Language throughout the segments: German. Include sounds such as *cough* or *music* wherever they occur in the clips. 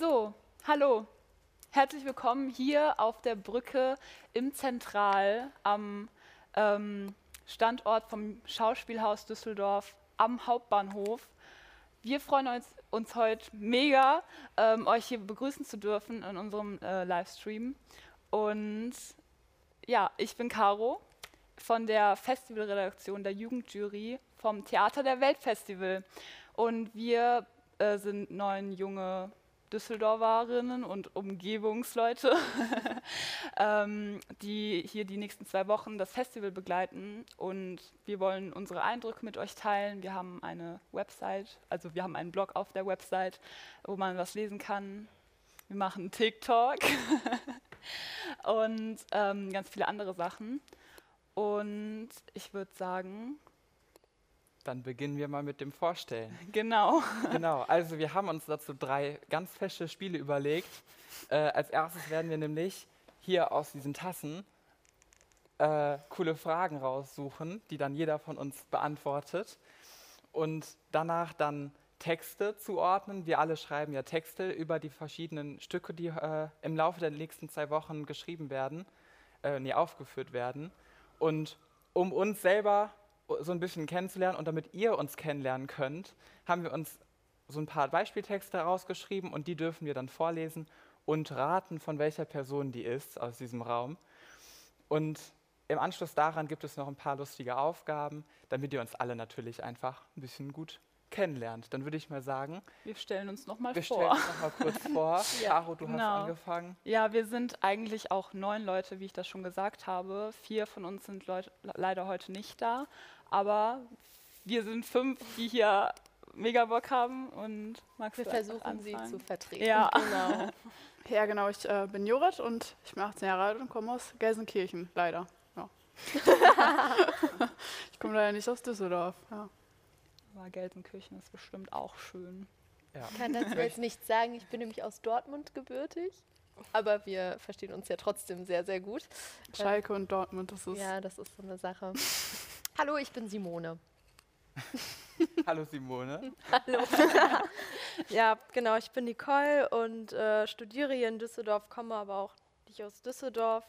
So, hallo. Herzlich willkommen hier auf der Brücke im Zentral am ähm, Standort vom Schauspielhaus Düsseldorf am Hauptbahnhof. Wir freuen uns, uns heute mega, ähm, euch hier begrüßen zu dürfen in unserem äh, Livestream. Und ja, ich bin Caro von der Festivalredaktion der Jugendjury vom Theater der Weltfestival. Und wir äh, sind neun junge Düsseldorferinnen und Umgebungsleute, *laughs* ähm, die hier die nächsten zwei Wochen das Festival begleiten. Und wir wollen unsere Eindrücke mit euch teilen. Wir haben eine Website, also wir haben einen Blog auf der Website, wo man was lesen kann. Wir machen TikTok *laughs* und ähm, ganz viele andere Sachen. Und ich würde sagen, dann beginnen wir mal mit dem Vorstellen. *laughs* Genau. Genau, also wir haben uns dazu drei ganz fesche Spiele überlegt. Äh, als erstes werden wir nämlich hier aus diesen Tassen äh, coole Fragen raussuchen, die dann jeder von uns beantwortet. Und danach dann Texte zuordnen. Wir alle schreiben ja Texte über die verschiedenen Stücke, die äh, im Laufe der nächsten zwei Wochen geschrieben werden, äh, nee, aufgeführt werden. Und um uns selber so ein bisschen kennenzulernen und damit ihr uns kennenlernen könnt, haben wir uns so ein paar Beispieltexte rausgeschrieben und die dürfen wir dann vorlesen und raten, von welcher Person die ist aus diesem Raum. Und im Anschluss daran gibt es noch ein paar lustige Aufgaben, damit ihr uns alle natürlich einfach ein bisschen gut kennenlernt. Dann würde ich mal sagen, wir stellen uns noch mal wir vor. stellen uns noch mal kurz *laughs* vor. ja, Caro, du genau. hast angefangen. Ja, wir sind eigentlich auch neun Leute, wie ich das schon gesagt habe. Vier von uns sind Leut leider heute nicht da, aber wir sind fünf, die hier mega Bock haben und magst wir du versuchen sie zu vertreten. Ja, *laughs* genau. *laughs* Ja, genau. Ich äh, bin Jorit und ich bin 18 Jahre alt und komme aus Gelsenkirchen, leider. Ja. ich komme leider nicht aus Düsseldorf. Ja. Aber Gelsenkirchen ist bestimmt auch schön. Ja. Ich kann dazu jetzt nichts sagen. Ich bin nämlich aus Dortmund gebürtig. Aber wir verstehen uns ja trotzdem sehr, sehr gut. Schalke und Dortmund, das ist. Ja, das ist so eine Sache. *laughs* Hallo, ich bin Simone. *laughs* Hallo Simone. Hallo. *laughs* ja, genau, ich bin Nicole und äh, studiere hier in Düsseldorf, komme aber auch nicht aus Düsseldorf.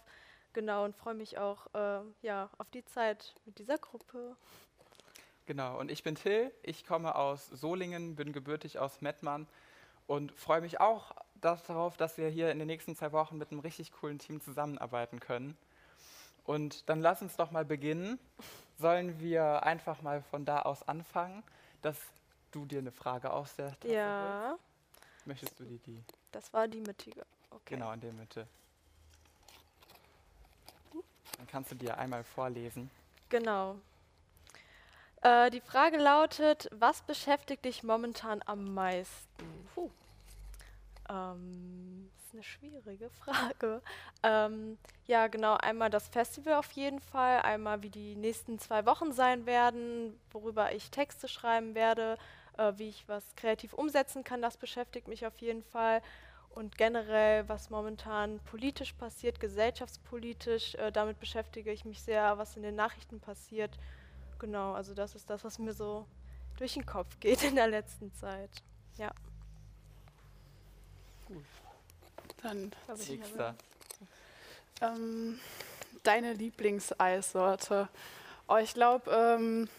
Genau, und freue mich auch äh, ja, auf die Zeit mit dieser Gruppe. Genau, und ich bin Till, ich komme aus Solingen, bin gebürtig aus Mettmann und freue mich auch darauf, dass wir hier in den nächsten zwei Wochen mit einem richtig coolen Team zusammenarbeiten können. Und dann lass uns doch mal beginnen. Sollen wir einfach mal von da aus anfangen, dass du dir eine Frage aus der Tasse Ja, holst? Möchtest du die, die? das war die mittige. Okay. Genau, in der Mitte. Dann kannst du dir einmal vorlesen. Genau. Äh, die Frage lautet, was beschäftigt dich momentan am meisten? Puh. Ähm, das ist eine schwierige *laughs* Frage. Ähm, ja, genau, einmal das Festival auf jeden Fall, einmal wie die nächsten zwei Wochen sein werden, worüber ich Texte schreiben werde, äh, wie ich was kreativ umsetzen kann, das beschäftigt mich auf jeden Fall. Und generell, was momentan politisch passiert, gesellschaftspolitisch, äh, damit beschäftige ich mich sehr, was in den Nachrichten passiert. Genau, also das ist das, was mir so durch den Kopf geht in der letzten Zeit. Ja. Dann glaub ich, Nächster. ähm, deine Lieblingseissorte. Oh, ich glaube, ähm,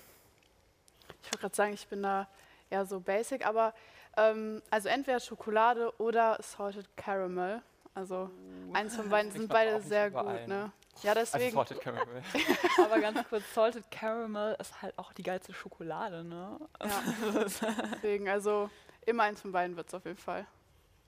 ich wollte gerade sagen, ich bin da eher so basic, aber ähm, also entweder Schokolade oder Salted Caramel. Also eins von *laughs* beiden sind man auch2 nicht sehr gut, ne? Ja, Also deswegen. Salted Caramel. *laughs* Aber ganz kurz, Salted Caramel ist halt auch die geilste Schokolade, ne? Ja. *laughs* deswegen, also immer eins von beiden wird es auf jeden Fall.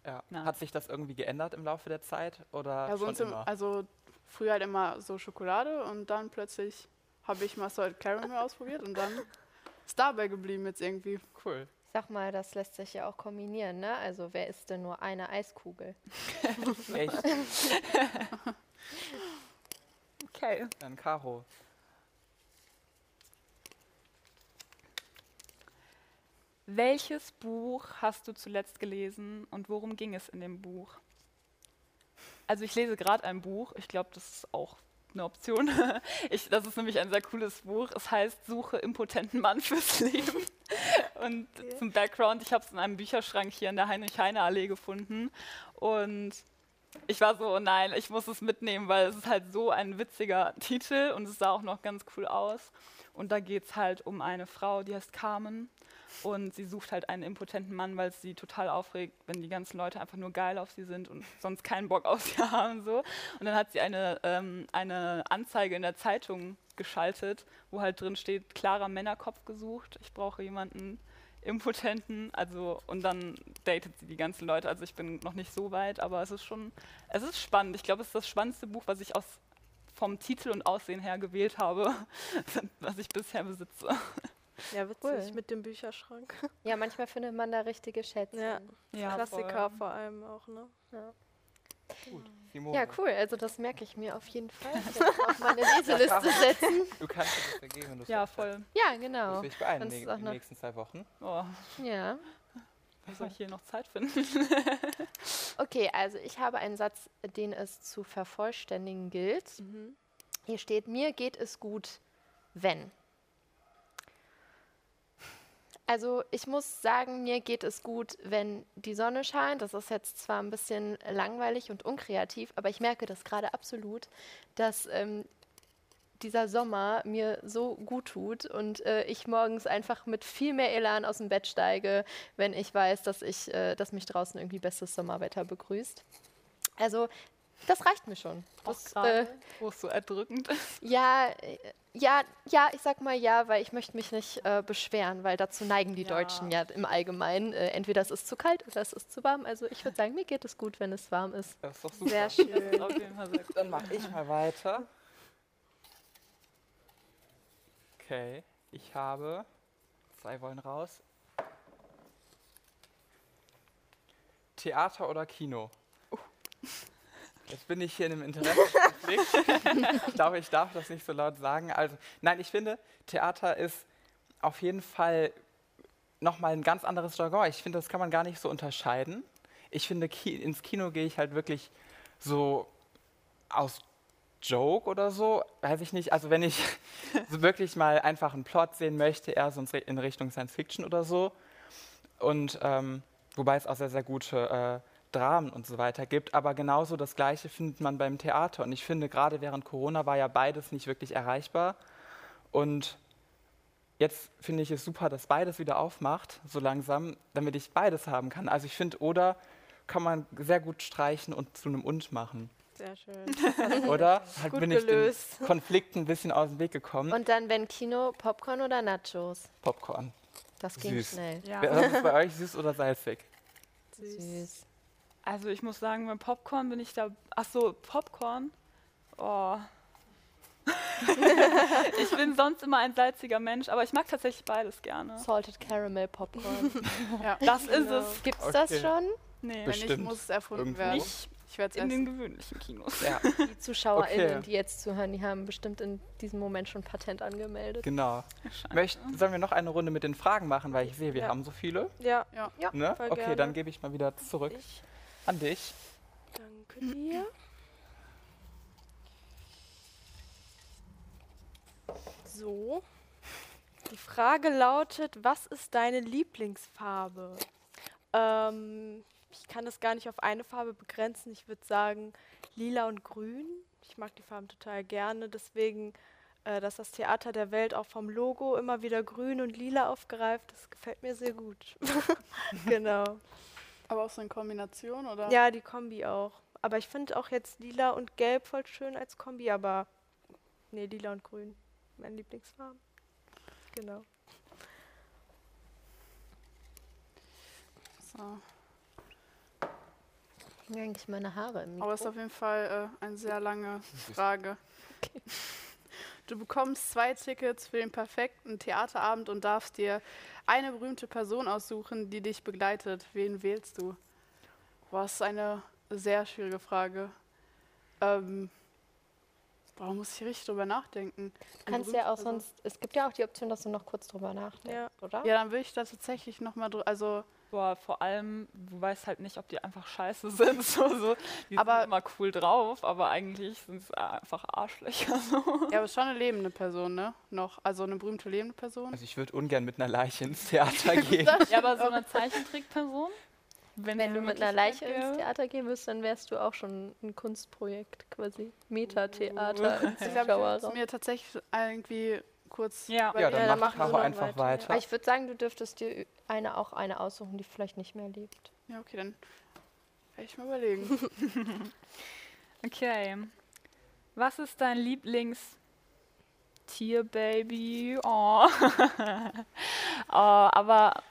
Ja. Na. Hat sich das irgendwie geändert im Laufe der Zeit oder Ja, schon sonst im, immer? also früher halt immer so Schokolade und dann plötzlich habe ich mal Salted Caramel ausprobiert und dann *laughs* ist dabei geblieben jetzt irgendwie. cool. Sag mal, das lässt sich ja auch kombinieren, ne? Also wer isst denn nur eine Eiskugel? Echt? Okay. Dann Caro. Welches Buch hast du zuletzt gelesen und worum ging es in dem Buch? Also ich lese gerade ein Buch, ich glaube, das ist auch eine Option. *laughs* Ich, das ist nämlich ein sehr cooles Buch. Es heißt Suche impotenten Mann fürs *laughs* Leben. Und Okay. zum Background, ich habe es in einem Bücherschrank hier in der Heinrich-Heine-Allee gefunden. Und ich war so, nein, ich muss es mitnehmen, weil es ist halt so ein witziger *laughs* Titel und es sah auch noch ganz cool aus. Und da geht es halt um eine Frau, die heißt Carmen. Und sie sucht halt einen impotenten Mann, weil es sie total aufregt, wenn die ganzen Leute einfach nur geil auf sie sind und sonst keinen Bock auf sie *laughs* haben. So. Und dann hat sie eine, ähm, eine Anzeige in der Zeitung geschaltet, wo halt drin steht, klarer Männerkopf gesucht. Ich brauche jemanden impotenten. Also, und dann datet sie die ganzen Leute. Also ich bin noch nicht so weit, aber es ist schon, es ist spannend. Ich glaube, es ist das spannendste Buch, was ich aus vom Titel und Aussehen her gewählt habe, *laughs* was ich bisher besitze. Ja, witzig Cool. mit dem Bücherschrank. Ja, manchmal findet man da richtige Schätze. Ja. Ja, Klassiker voll. vor allem auch, ne? Gut, Simone. Ja, cool. Also das merke ich mir auf jeden Fall. Ich werde es auf meine *laughs* Leseliste setzen. Du kannst dir das vergeben, wenn du Ja, willst. voll. Ja, Das genau. will ich beeilen in Kannst den du auch in den nächsten zwei Wochen. Oh, Ja. wie soll ich hier noch Zeit finden? *laughs* *laughs* Okay, also ich habe einen Satz, den es zu vervollständigen gilt. Mhm. Hier steht, mir geht es gut, wenn. Also ich muss sagen, mir geht es gut, wenn die Sonne scheint. Das ist jetzt zwar ein bisschen langweilig und unkreativ, aber ich merke das gerade absolut, dass ähm, dieser Sommer mir so gut tut und äh, ich morgens einfach mit viel mehr Elan aus dem Bett steige, wenn ich weiß, dass ich, äh, dass mich draußen irgendwie bestes Sommerwetter begrüßt. Also das reicht mir schon. Das, äh, wo es so erdrückend ist. ja, äh, ja, ja, ich sag mal ja, weil ich möchte mich nicht äh, beschweren, weil dazu neigen die Ja. Deutschen ja im Allgemeinen. Äh, entweder es ist zu kalt oder es ist zu warm. Also ich würde sagen, mir geht es gut, wenn es warm ist. Das ist doch super. Sehr schön. Auf jeden Fall sehr gut. Dann mache ich mal weiter. Okay, ich habe. Zwei wollen raus. Theater oder Kino? Jetzt bin ich hier in einem Interessenkonflikt. *laughs* ich glaube, ich darf das nicht so laut sagen. Also, nein, ich finde, Theater ist auf jeden Fall nochmal ein ganz anderes Jargon. Ich finde, das kann man gar nicht so unterscheiden. Ich finde, Ki ins Kino gehe ich halt wirklich so aus Joke oder so, weiß ich nicht. Also wenn ich *laughs* so wirklich mal einfach einen Plot sehen möchte, eher so in Richtung Science Fiction oder so. Und ähm, wobei es auch sehr, sehr gute äh, Dramen und so weiter gibt. Aber genauso das Gleiche findet man beim Theater. Und ich finde, gerade während Corona war ja beides nicht wirklich erreichbar. Und jetzt finde ich es super, dass beides wieder aufmacht, so langsam, damit ich beides haben kann. Also ich finde, oder kann man sehr gut streichen und zu einem Und machen. Sehr schön. *laughs* Oder? Halt Gut bin ich gelöst. den Konflikten ein bisschen aus dem Weg gekommen. Und dann, wenn Kino, Popcorn oder Nachos? Popcorn. Das ging Süß. schnell. Ja. Was ist bei euch süß oder salzig? Süß. Also ich muss sagen, beim Popcorn bin ich da. Ach so, Popcorn. Oh. *laughs* ich bin sonst immer ein salziger Mensch, aber ich mag tatsächlich beides gerne. Salted Caramel Popcorn. *laughs* Ja. Das ist Genau. es. Gibt's das Okay. schon? Nee, Wenn nicht, Bestimmt. muss es erfunden Irgendwo. werden. nicht Ich werde es in den gewöhnlichen Kinos. Ja, Die ZuschauerInnen, Okay. die jetzt zuhören, die haben bestimmt in diesem Moment schon Patent angemeldet. genau. Möcht, sollen wir noch eine Runde mit den Fragen machen, weil ich sehe, wir Ja. haben so viele. Ja, Ne? Voll Okay, gerne. dann gebe ich mal wieder zurück ich an dich. danke dir. So. Die Frage lautet, was ist deine Lieblingsfarbe? Ähm, ich kann das gar nicht auf eine Farbe begrenzen. Ich würde sagen lila und grün. Ich mag die Farben total gerne. Deswegen, äh, dass das Theater der Welt auch vom Logo immer wieder grün und lila aufgreift, das gefällt mir sehr gut. *laughs* genau. Aber auch so in Kombination, oder? Ja, die Kombi auch. Aber ich finde auch jetzt lila und gelb voll schön als Kombi, aber nee, lila und grün. Meine Lieblingsfarben. Genau. So. Hängen eigentlich meine Haare im Aber es ist Mikro? auf jeden Fall äh, eine sehr lange Frage. *laughs* Du bekommst zwei Tickets für den perfekten Theaterabend und darfst dir eine berühmte Person aussuchen, die dich begleitet. Wen wählst du? Das ist eine sehr schwierige Frage. Ähm, boah, muss ich richtig drüber nachdenken. Du kannst ja auch sonst, es gibt ja auch die Option, dass du noch kurz drüber nachdenkst, Ja. oder? Ja, dann würde ich da tatsächlich nochmal, also So Boah, vor allem, du weißt halt nicht, ob die einfach scheiße *laughs* sind. So, so. Die Aber- sind immer cool drauf, aber eigentlich sind es einfach Arschlöcher. So. Ja, aber schon eine lebende Person, ne? Noch. Also eine berühmte lebende Person. Also ich würde ungern mit einer Leiche ins *laughs* Theater gehen. Ja, aber so eine Zeichentrickperson? Wenn dir du mit eine einer Leiche ins? Theater gehen würdest, dann wärst du auch schon ein Kunstprojekt quasi. Metatheater im Ich glaube, würde Zuschauerraum. mir tatsächlich irgendwie kurz. Ja. Ja, dann, Ja, dann mach machen wir Caro noch einfach weiter, weiter. Aber ich würde sagen, du dürftest dir eine auch eine aussuchen, die vielleicht nicht mehr lebt. Ja, okay, dann werde ich mal überlegen. *laughs* Okay. Was ist dein Lieblingstierbaby? Oh. *laughs* oh, aber.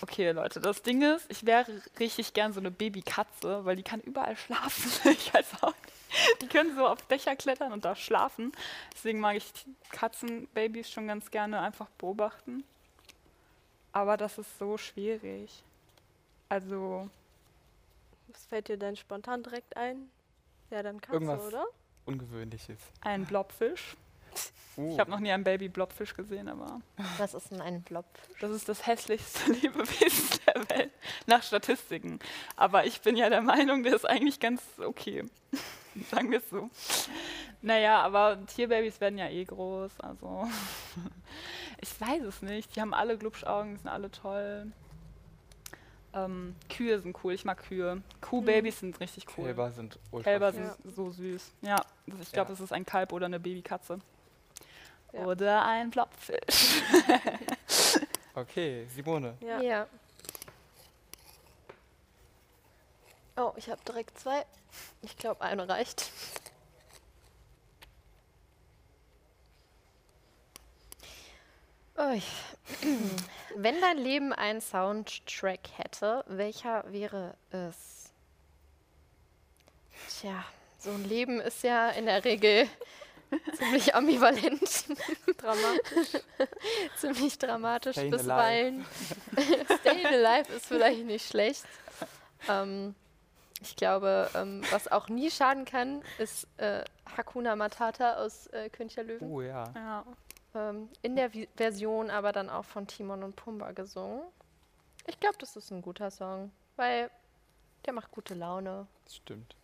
Okay, Leute, das Ding ist, ich wäre richtig gern so eine Babykatze, weil die kann überall schlafen. *laughs* ich weiß auch nicht. Die können so auf Dächer klettern und da schlafen. Deswegen mag ich Katzenbabys schon ganz gerne einfach beobachten. Aber das ist so schwierig. Also, Was fällt dir denn spontan direkt ein? Ja, dann Katze, Irgendwas. oder? Ungewöhnliches. ein Blobfisch. Uh, Ich habe noch nie einen Baby-Blobfisch gesehen, aber Was ist denn ein Blob? das ist das hässlichste *laughs* Lebewesen der Welt, nach Statistiken. Aber ich bin ja der Meinung, der ist eigentlich ganz okay. *laughs* Sagen wir es so. Naja, aber Tierbabys werden ja eh groß, also *laughs* ich weiß es nicht. Die haben alle Glubschaugen, sind alle toll. Ähm, Kühe sind cool, ich mag Kühe. Kuhbabys sind richtig cool. Kälber sind ultra Kälber süß. sind so süß. Ja, das- ich glaube, Ja. das ist ein Kalb oder eine Babykatze. Ja. Oder ein Blobfisch. *laughs* Okay, Simone. Ja. Ja. Oh, ich habe direkt zwei. Ich glaube, eine reicht. Ui. Wenn dein Leben einen Soundtrack hätte, welcher wäre es? Tja, so ein Leben ist ja in der Regel *laughs* ziemlich ambivalent, Dramatisch. *laughs* ziemlich dramatisch Stayin' bisweilen. *laughs* Staying Alive ist vielleicht nicht schlecht. Ähm, ich glaube, ähm, was auch nie schaden kann, ist äh, Hakuna Matata aus äh, König der Löwen. Uh, ja. Ja. Ähm, in der Vi Version aber dann auch von Timon und Pumba gesungen. Ich glaube, das ist ein guter Song, weil der macht gute Laune. Das stimmt.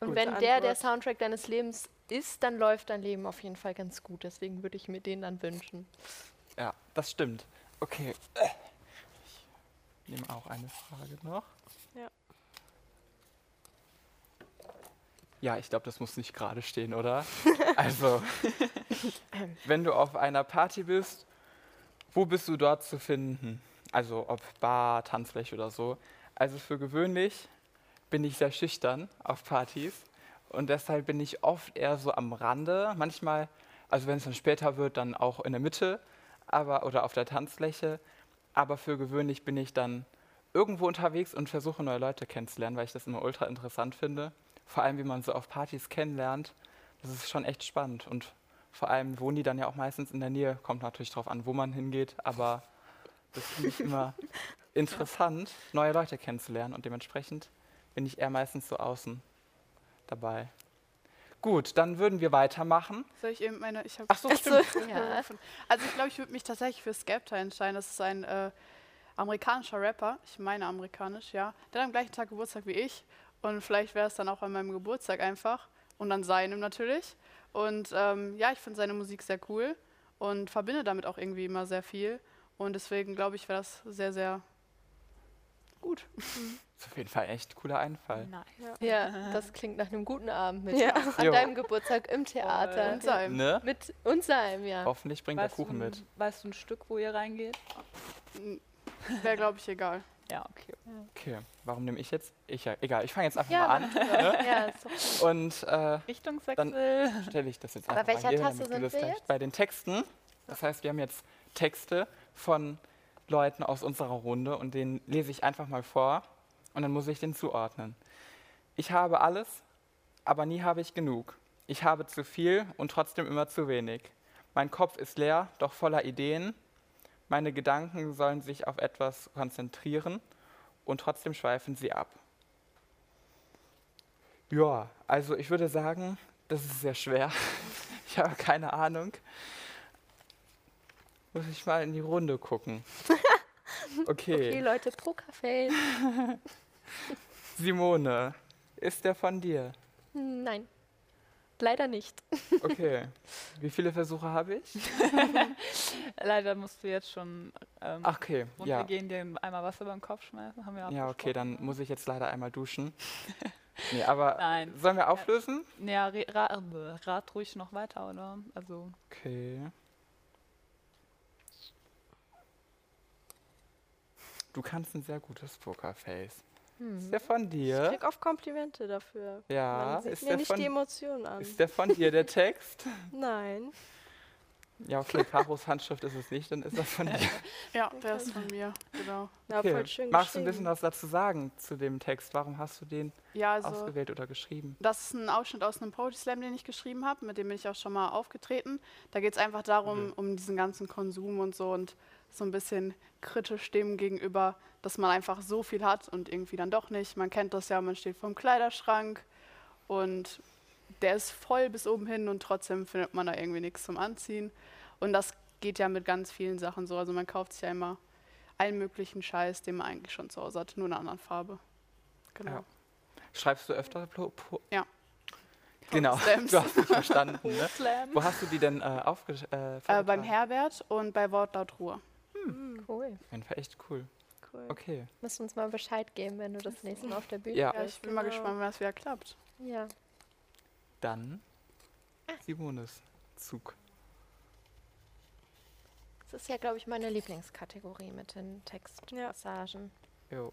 Und Gute wenn der der. Soundtrack deines Lebens ist, dann läuft dein Leben auf jeden Fall ganz gut. Deswegen würde ich mir den dann wünschen. Ja, das stimmt. Okay. Ich nehme auch eine Frage noch. Ja, ich glaube, das muss nicht gerade stehen, oder? *laughs* also, wenn du auf einer Party bist, wo bist du dort zu finden? Also, ob Bar, Tanzfläche oder so. Also, für gewöhnlich bin ich sehr schüchtern auf Partys und deshalb bin ich oft eher so am Rande. Manchmal, also wenn es dann später wird, dann auch in der Mitte aber, oder auf der Tanzfläche. Aber für gewöhnlich bin ich dann irgendwo unterwegs und versuche neue Leute kennenzulernen, weil ich das immer ultra interessant finde. Vor allem, wie man so auf Partys kennenlernt. Das ist schon echt spannend. Und vor allem wohnen die dann ja auch meistens in der Nähe. Kommt natürlich darauf an, wo man hingeht. Aber das finde ich immer *laughs* interessant, neue Leute kennenzulernen. Und dementsprechend bin ich eher meistens so außen dabei. Gut, dann würden wir weitermachen. Soll ich eben meine. Ich habe. Ach so, *laughs* stimmt. *laughs* Ja. Also ich glaube, ich würde mich tatsächlich für Skepta entscheiden. Das ist ein äh, amerikanischer Rapper. Ich meine amerikanisch, ja. Der hat am gleichen Tag Geburtstag wie ich. Und vielleicht wäre es dann auch an meinem Geburtstag einfach. Und an seinem natürlich. Und ähm, ja, ich finde seine Musik sehr cool und verbinde damit auch irgendwie immer sehr viel. Und deswegen glaube ich, wäre das sehr, sehr gut. Das *laughs* ist auf jeden Fall echt cooler Einfall. Nice. Ja, das klingt nach einem guten Abend mit Ja. an Jo. deinem Geburtstag im Theater. Und seinem. Ne? Mit uns sein, ja. Hoffentlich bringt der Weißt, du, Kuchen mit. ein- weißt du ein Stück, wo ihr reingeht? Wäre, glaube ich, egal. Ja, okay. Okay, warum nehme ich jetzt? Ich ja, egal, ich fange jetzt einfach Ja, mal an ja, ist doch und äh, Richtungswechsel. stelle ich das jetzt Aber einfach welcher mal hier, du sind das wir jetzt? bei den Texten. Das heißt, wir haben jetzt Texte von Leuten aus unserer Runde und den lese ich einfach mal vor und dann muss ich den zuordnen. Ich habe alles, aber nie habe ich genug. Ich habe zu viel und trotzdem immer zu wenig. Mein Kopf ist leer, doch voller Ideen. Meine Gedanken sollen sich auf etwas konzentrieren und trotzdem schweifen sie ab. Ja, also ich würde sagen, das ist sehr schwer. *laughs* Ich habe keine Ahnung. Muss ich mal in die Runde gucken. *laughs* Okay, Okay. Leute, Pokerface. *laughs* Simone, ist der von dir? Nein, leider nicht. Okay. Wie viele Versuche habe ich? Leider musst du jetzt schon ähm, Ach, okay, ja. runtergehen, dir einmal Wasser beim Kopf schmeißen. Haben wir Ja, okay, dann abgesprochen. muss ich jetzt leider einmal duschen. *laughs* Nee, aber Nein. sollen wir auflösen? Ja, re- ra äh, rat ruhig noch weiter, oder? Also, Okay. Du kannst ein sehr gutes Pokerface. Ist Hm. der von Ich dir? krieg oft Komplimente dafür. Ja, Man sieht ist mir der, nicht von, die Emotionen an. ist der von dir, der *laughs* Text? Nein. Ja, okay, Karos Handschrift ist es nicht, dann ist das von dir. *laughs* Ja, der ist von mir, genau. Ja, Okay. voll schön Magst du ein bisschen was dazu sagen zu dem Text? Warum hast du den Ja, also ausgewählt oder geschrieben? das ist ein Ausschnitt aus einem Poetry Slam, den ich geschrieben habe, mit dem bin ich auch schon mal aufgetreten. Da geht es einfach darum, Mhm. um diesen ganzen Konsum und so und so ein bisschen kritisch dem gegenüber, dass man einfach so viel hat und irgendwie dann doch nicht. Man kennt das ja, man steht vorm Kleiderschrank und der ist voll bis oben hin und trotzdem findet man da irgendwie nichts zum Anziehen. Und das geht ja mit ganz vielen Sachen so. Also man kauft sich ja immer allen möglichen Scheiß, den man eigentlich schon zu Hause hat, nur in einer anderen Farbe. Genau. Ja. Schreibst du öfter po po Ja. Genau, *laughs* Slams. du hast mich verstanden. Ne? Wo hast du die denn äh, aufgesch... Äh, Äh, beim? Herbert und bei Wortlaut Ruhe. Mhm, Cool. Auf jeden Fall echt cool. cool. Okay. Musst uns mal Bescheid geben, wenn du das nächste Mal auf der Bühne Ja. Ja, ich bin mal genau. gespannt, wenn das wieder klappt. Ja. Dann Simones Zug. Das ist ja, glaube ich, meine Lieblingskategorie mit den Textpassagen. Jo.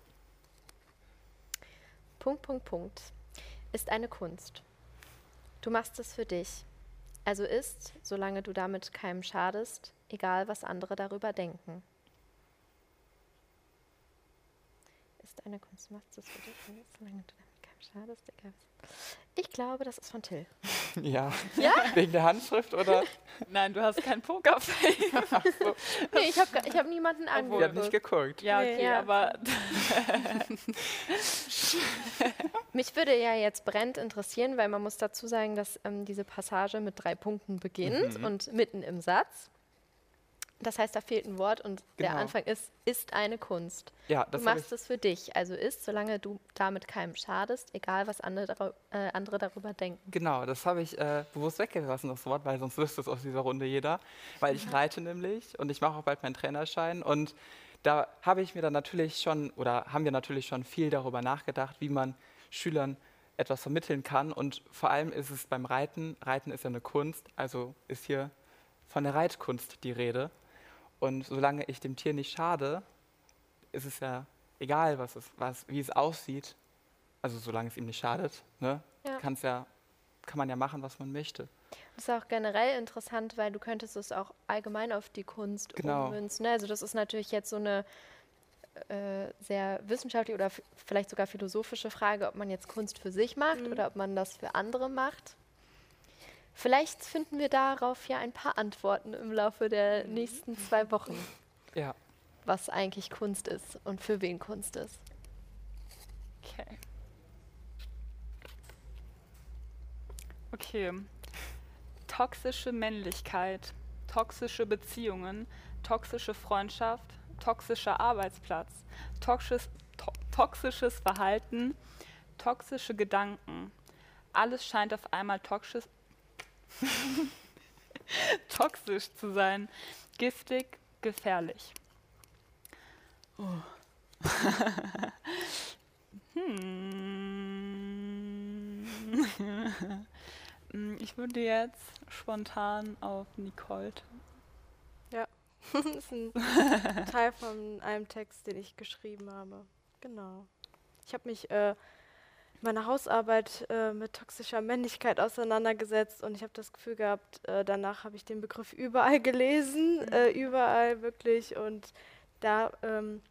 Punkt, Punkt, Punkt. Ist eine Kunst. Du machst es für dich. Also ist, solange du damit keinem schadest, egal was andere darüber denken. Ist eine Kunst, du machst es für dich, solange du damit egal was. Ich glaube, das ist von Till. *laughs* Ja. Ja? Wegen der Handschrift oder? *laughs* Nein, du hast kein Pokerface. *laughs* Nee, ich habe ich hab niemanden Ich habe nicht angeguckt. geguckt. ja, Nee. okay, Ja. aber Mich würde ja jetzt brennend interessieren, weil man muss dazu sagen, dass ähm, diese Passage mit drei Punkten beginnt Mhm. und mitten im Satz. Das heißt, da fehlt ein Wort und der Genau. Anfang ist, ist eine Kunst. Ja, Du machst es für dich, also ist, solange du damit keinem schadest, egal was andere, äh, andere darüber denken. Genau, das habe ich äh, bewusst weggelassen, das Wort, weil sonst wüsste es aus dieser Runde jeder. Weil ich reite nämlich und ich mache auch bald meinen Trainerschein und da habe ich mir dann natürlich schon oder haben wir natürlich schon viel darüber nachgedacht, wie man Schülern etwas vermitteln kann und vor allem ist es beim Reiten, Reiten ist ja eine Kunst, also ist hier von der Reitkunst die Rede und solange ich dem Tier nicht schade, ist es ja egal, was es, was, wie es aussieht, also solange es ihm nicht schadet, ne, Ja. kann's ja, kann man ja machen, was man möchte. Das ist auch generell interessant, weil du könntest es auch allgemein auf die Kunst Genau. ummünzen. ne? Also das ist natürlich jetzt so eine äh, sehr wissenschaftliche oder vielleicht sogar philosophische Frage, ob man jetzt Kunst für sich macht Mhm. oder ob man das für andere macht. Vielleicht finden wir darauf ja ein paar Antworten im Laufe der nächsten zwei Wochen, Ja, was eigentlich Kunst ist und für wen Kunst ist. Okay. Okay. Toxische Männlichkeit, toxische Beziehungen, toxische Freundschaft, toxischer Arbeitsplatz, toxis, to toxisches Verhalten, toxische Gedanken. Alles scheint auf einmal toxisch, *laughs* toxisch zu sein, giftig, gefährlich. *laughs* Hm. Mm, *laughs* Ich würde jetzt spontan auf Nicole. tippen. das ist ein Teil von einem Text, den ich geschrieben habe. Genau. Ich habe mich äh, in meiner Hausarbeit äh, mit toxischer Männlichkeit auseinandergesetzt und ich habe das Gefühl gehabt, äh, danach habe ich den Begriff *laughs* überall gelesen, äh, überall wirklich. Und da ähm,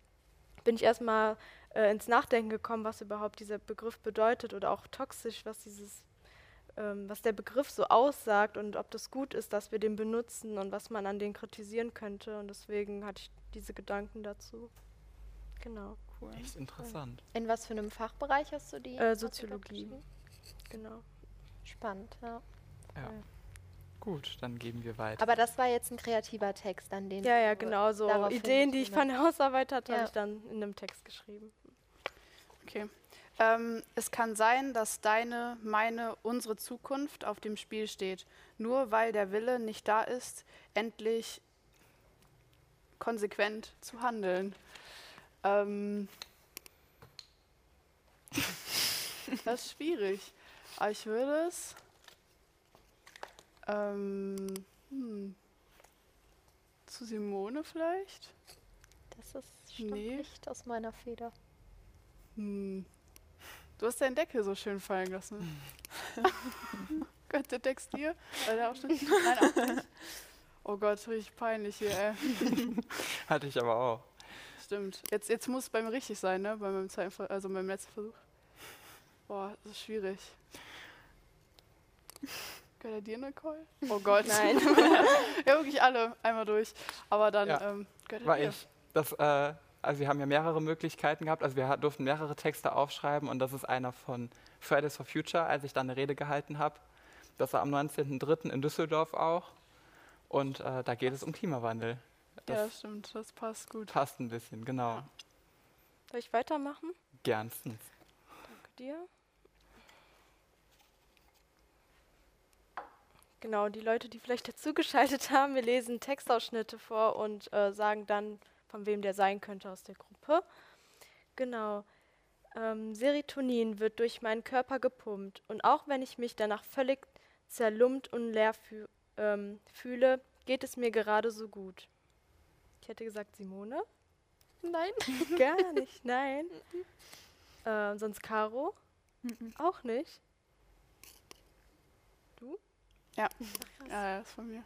bin ich erstmal äh, ins Nachdenken gekommen, was überhaupt dieser Begriff bedeutet oder auch toxisch, was dieses ähm, was der Begriff so aussagt und ob das gut ist, dass wir den benutzen und was man an den kritisieren könnte. Und deswegen hatte ich diese Gedanken dazu. Genau, Cool. echt interessant. In was für einem Fachbereich hast du die? Äh, Soziologie. genau. Spannend, ja. Ja. Gut, dann geben wir weiter. Aber das war jetzt ein kreativer Text, an den Ja, ja, genau so. Ideen, die ich von der Hausarbeit hatte, Ja. habe ich dann in einem Text geschrieben. Okay. Ähm, es kann sein, dass deine, meine, unsere Zukunft auf dem Spiel steht. Nur weil der Wille nicht da ist, endlich konsequent zu handeln. Ähm, *laughs* das ist schwierig. Aber ich würde es. Ähm, hm, zu Simone vielleicht? Das ist stimmt Nee. nicht aus meiner Feder. Hm. Du hast deinen Deckel so schön fallen lassen. *laughs* Gott, der Text hier? War der auch schon? *laughs* Nein, auch nicht. Oh Gott, richtig peinlich hier, ey. Hatte ich aber auch. Stimmt. Jetzt, jetzt muss es bei mir richtig sein, ne? Bei meinem, zweiten, Ver- also beim letzten Versuch. Boah, das ist schwierig. Gehört er dir, Nicole? Oh Gott. Nein. *laughs* ja, wirklich alle. Einmal durch. Aber dann Ja. ähm, gehört er War dir. ich. Das, äh, also wir haben ja mehrere Möglichkeiten gehabt. Also wir durften mehrere Texte aufschreiben und das ist einer von Fridays for Future, als ich da eine Rede gehalten habe. Das war am 19.03. in Düsseldorf auch. Und äh, da geht es um Klimawandel. Ja, Das das stimmt. Das passt gut. passt ein bisschen, genau. Soll ich weitermachen? Gernstens. Danke dir. Genau, die Leute, die vielleicht dazugeschaltet haben, wir lesen Textausschnitte vor und äh, sagen dann, von wem der sein könnte aus der Gruppe. Genau. Ähm, Serotonin wird durch meinen Körper gepumpt und auch wenn ich mich danach völlig zerlumpt und leer füh ähm, fühle, geht es mir gerade so gut. Ich hätte gesagt Simone. Nein. *laughs* Gar nicht, nein. äh, sonst Caro? Auch nicht. Ja, ja, das ist von mir.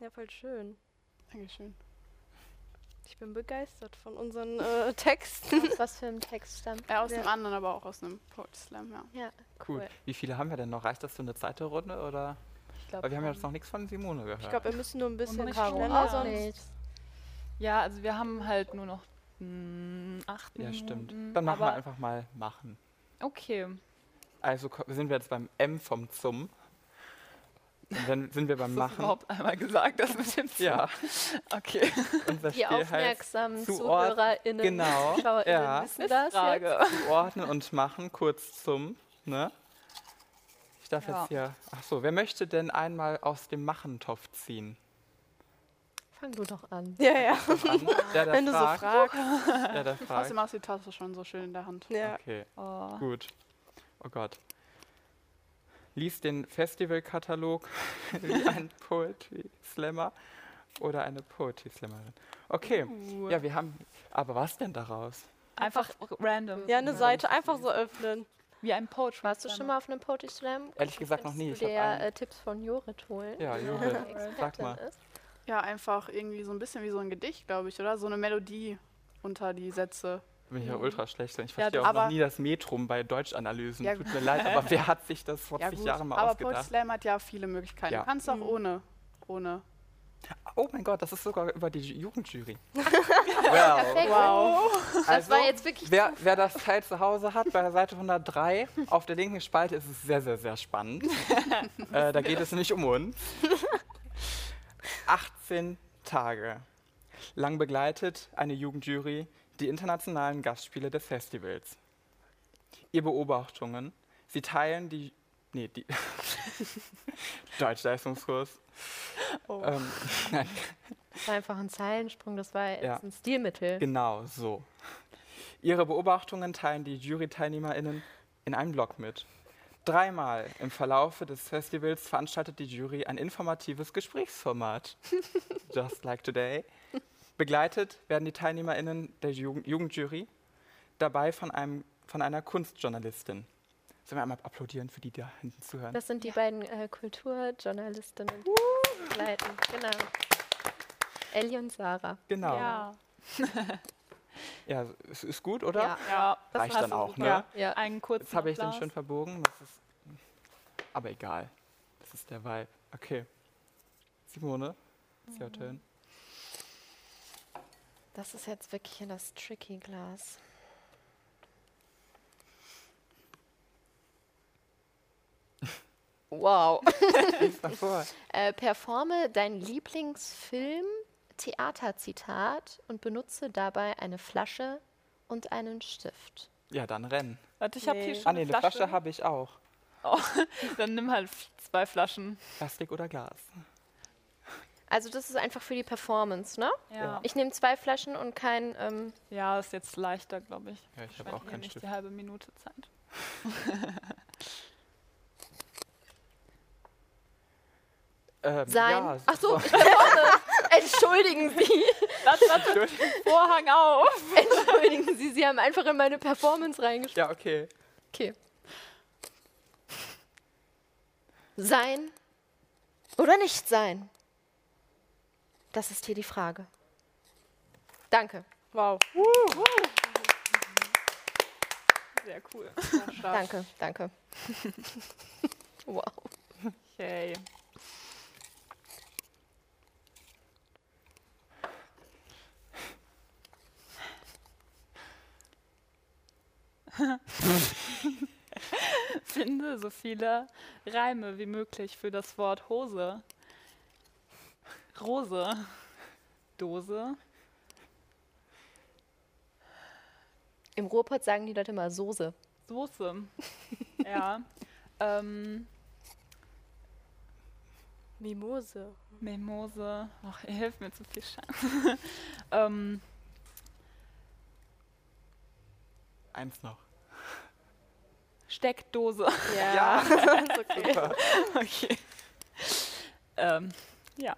Ja, voll schön. Dankeschön. Ich bin begeistert von unseren äh, *laughs* Texten. Aus was für einem Text stammt. Ja, aus Ja. dem anderen, aber auch aus einem Poetry Slam, ja. Ja, Cool. cool. Wie viele haben wir denn noch? Reicht das für eine zweite Runde? Oder? Ich glaube, Weil wir haben ja jetzt noch nichts von Simone gehört. Ich glaube, wir müssen nur ein bisschen schneller, sonst nicht. Ja, also wir haben halt nur noch mm, acht ja, Minuten. stimmt. Dann machen wir einfach mal machen. Okay. Also sind wir jetzt beim M vom Zum. Und dann sind wir *laughs* beim Hast du das Machen. überhaupt einmal gesagt, das mit dem *laughs* Zum? Ja, Okay. *laughs* unser Die aufmerksamen ZuhörerInnen, Genau, ZuschauerInnen ja. wissen das jetzt. Frage. Zuordnen und Machen, kurz zum. Ne? Ich darf Ja. jetzt hier. Ach so, wer möchte denn einmal aus dem Machentopf ziehen? Fang du doch an. Ja, ja. An, *laughs* der, der Wenn du so fragt, fragst. der, der fragt. Außerdem hast du die Tasse schon so schön in der Hand. Ja. Okay, Oh. gut. Oh Gott. Lies den Festivalkatalog *laughs* wie ein Poetry Slammer oder eine Poetry Slammerin. Okay, Uh. ja, wir haben. Aber was denn daraus? Einfach random. ja, eine Seite einfach so öffnen. Wie ein Poetry. Warst du schon mal auf einem Poetry Slam? Ehrlich gesagt noch nie. Ich dir äh, Tipps von Jorit holen? Ja, Jorit, *laughs* sag mal. ist. Ja, einfach irgendwie so ein bisschen wie so ein Gedicht, glaube ich, oder? So eine Melodie unter die Sätze. Bin ich ja Mhm. ultra schlecht. Ich Ja, verstehe das- auch noch aber- nie das Metrum bei Deutschanalysen. Ja, Tut mir leid, aber *laughs* wer hat sich das vor Ja, 40 gut. Jahren mal Aber Poetry ausgedacht? Slam hat ja viele Möglichkeiten. Ja. Du kannst auch Mhm. ohne. Ohne. Oh mein Gott, das ist sogar über die Jugendjury. *laughs* Perfekt. Wow. Das Also, war jetzt wirklich Wer, wer das Teil zu Hause hat, bei der Seite 103, auf der linken Spalte ist es sehr, sehr, sehr spannend. *laughs* äh, da geht es nämlich um uns. 18 Tage lang begleitet eine Jugendjury die internationalen Gastspiele des Festivals. Ihr Beobachtungen, sie teilen die... Nee, die... *laughs* Deutschleistungskurs. Oh. Ähm, nein, Das war einfach ein Zeilensprung, das war Ja. ein Stilmittel. Genau so. Ihre Beobachtungen teilen die Jury-TeilnehmerInnen in einem Blog mit. Dreimal im Verlaufe des Festivals veranstaltet die Jury ein informatives Gesprächsformat. *laughs* Just like today. Begleitet werden die TeilnehmerInnen der Jugend Jugendjury dabei von, einem, von einer Kunstjournalistin. Sollen wir einmal applaudieren für die, die da hinten zuhören? Das sind die beiden äh, Kulturjournalistinnen, die uns begleiten. Genau. Ellie und Sarah. Genau. Ja. *laughs* Ja, es ist gut, oder? Ja. ja. das Reicht dann auch, super. ne? Ja. ja. Einen kurzen Jetzt habe ich den Applaus. schön verbogen. Das ist, aber egal. Das ist der Vibe. Okay. Simone, it's your turn. Das ist jetzt wirklich in das Tricky Glas. *laughs* Wow. *laughs* Äh, performe dein Lieblingsfilm, Theaterzitat und benutze dabei eine Flasche und einen Stift. Ja, dann rennen. Warte, ich habe Nee. hier schon Ah, nee, eine Flasche habe ich auch. *laughs* Dann nimm halt zwei Flaschen. Plastik oder Glas? Also das ist einfach für die Performance, ne? Ja, Ich nehme zwei Flaschen und kein... Ähm, ja ist jetzt leichter, glaube ich. Ja, ich habe auch keinen nicht Stift. die halbe Minute Zeit. *laughs* Ähm, sein... Ja, Ach so, ich bin *laughs* vorne. Entschuldigen Sie. Warte, warte, Vorhang auf! Entschuldigen Sie, Sie haben einfach in meine Performance reingeschrieben. ja, okay. Okay. Sein oder nicht sein? Das ist hier die Frage. Danke, Wow. Sehr cool. danke, danke. *laughs* wow. Okay. *laughs* Finde so viele Reime wie möglich für das Wort Hose. Rose. Dose. Im Ruhrpott sagen die Leute immer Soße. Soße. *laughs* ja. Ähm, Mimose. Mimose. Ach, ihr hilft mir zu viel Scheiße. *laughs* ähm, Eins noch. Steckdose. Ja. *laughs* *laughs* ist okay. Super. okay. Ähm, *laughs* ja.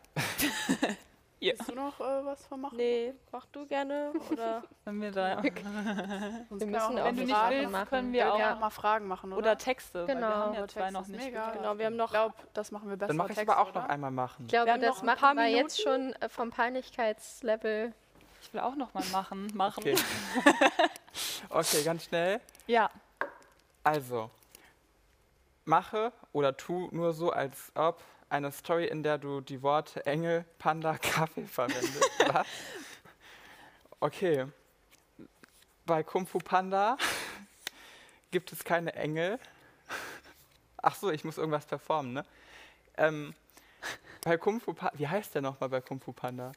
Willst du noch äh, was von machen? Nee, mach du gerne. Oder Wenn wir da Sonst Wir müssen auch auch noch Wenn du nicht Fragen willst, machen. können Wir wir auch ja. mal Fragen machen, oder? oder Texte. Weil wir Genau. haben ja zwei noch nicht. mega. genau, wir haben noch Ich glaube, das machen wir besser. Dann mache ich Texte, aber auch noch oder? einmal machen. Ich glaube, Wir haben das noch ein machen paar wir jetzt schon äh, vom Peinlichkeitslevel. Ich will auch noch mal machen. machen. Okay. *laughs* okay, ganz schnell. Ja. Also, mache oder tu nur so, als ob eine Story, in der du die Worte Engel, Panda, Kaffee verwendest. *laughs* Was? Okay. Bei Kung Fu Panda gibt es keine Engel. Ach so, ich muss irgendwas performen, ne? Ähm, bei Kung Fu Panda, wie heißt der nochmal bei Kung Fu Panda?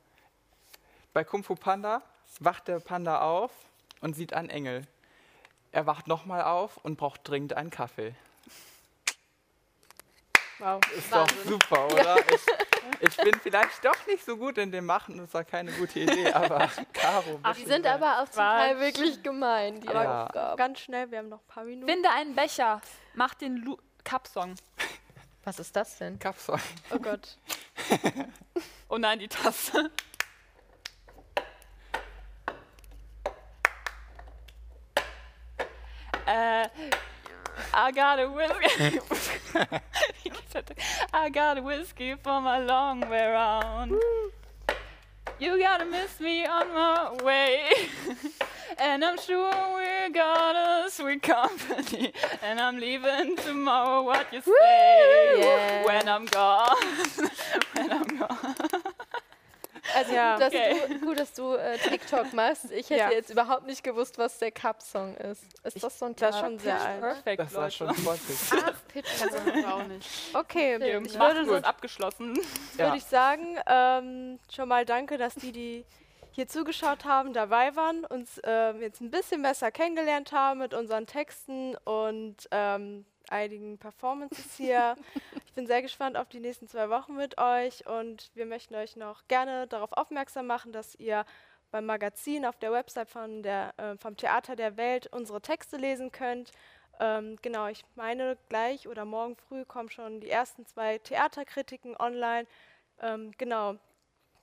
Bei Kung Fu Panda wacht der Panda auf und sieht einen Engel. Er wacht nochmal auf und braucht dringend einen Kaffee. wow. Ist doch super, oder? Ich, ich bin vielleicht doch nicht so gut in dem Machen, das war keine gute Idee, *laughs* aber Caro. Die sind aber auch zum Quatsch. Teil wirklich gemein, die Aber- Ja. Aufgaben. Ganz schnell, wir haben noch ein paar Minuten. Finde einen Becher. Mach den Lu Cup-Song. Was ist das denn? Kapsel. Oh Gott. *laughs* Oh nein, die Tasse. Äh, I got a whiskey. *laughs* I got a whiskey for my long way round. You gotta miss me on my way. *laughs* and I'm sure we got a sweet company. And I'm leaving tomorrow. What you say? Yeah. When I'm gone. *laughs* when I'm gone. Also Ja. gut, dass Okay. du, gut, dass du äh, TikTok machst. Ich hätte Ja. jetzt überhaupt nicht gewusst, was der Cup-Song ist. Ist das so ein Das ist schon sehr alt. Perfekt, Das war schon freundlich. *laughs* Ah, Pitch. Das auch nicht. Okay, Stimmt. ich würde, so, abgeschlossen. *laughs* Ja. würde ich sagen, ähm, schon mal danke, dass die, die hier zugeschaut haben, dabei waren, uns ähm, jetzt ein bisschen besser kennengelernt haben mit unseren Texten und ähm, einigen Performances hier. *laughs* ich bin sehr gespannt auf die nächsten zwei Wochen mit euch und wir möchten euch noch gerne darauf aufmerksam machen, dass ihr beim Magazin auf der Website von der, äh, vom Theater der Welt unsere Texte lesen könnt. Ähm, genau, ich meine, gleich oder morgen früh kommen schon die ersten zwei Theaterkritiken online. Ähm, genau,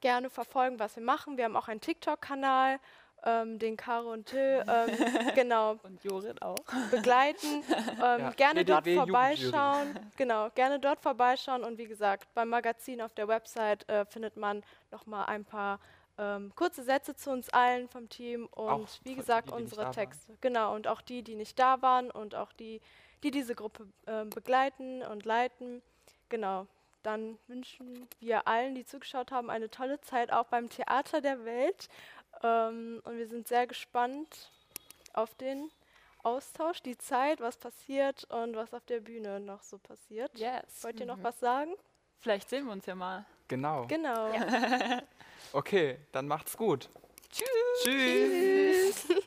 gerne verfolgen, was wir machen. Wir haben auch einen TikTok-Kanal, ähm, den Caro und Till *laughs* ähm, genau Und Jorit auch. begleiten. *laughs* Ähm, Ja, gerne dort vorbeischauen. *laughs* Genau, gerne dort vorbeischauen. Und wie gesagt, beim Magazin auf der Website äh, findet man nochmal ein paar ähm, kurze Sätze zu uns allen vom Team und Auch wie gesagt die, die unsere. Texte. Genau, und auch die, die nicht da waren und auch die, die diese Gruppe ähm, begleiten und leiten. Genau. Dann wünschen wir allen, die zugeschaut haben, eine tolle Zeit auch beim Theater der Welt. Ähm, und wir sind sehr gespannt auf den Austausch, die Zeit, was passiert und was auf der Bühne noch so passiert. Yes. Wollt ihr noch was sagen? Vielleicht sehen wir uns ja mal. Genau. Genau. *laughs* Okay, dann macht's gut. Tschüss. Tschüss. Tschüss. *laughs*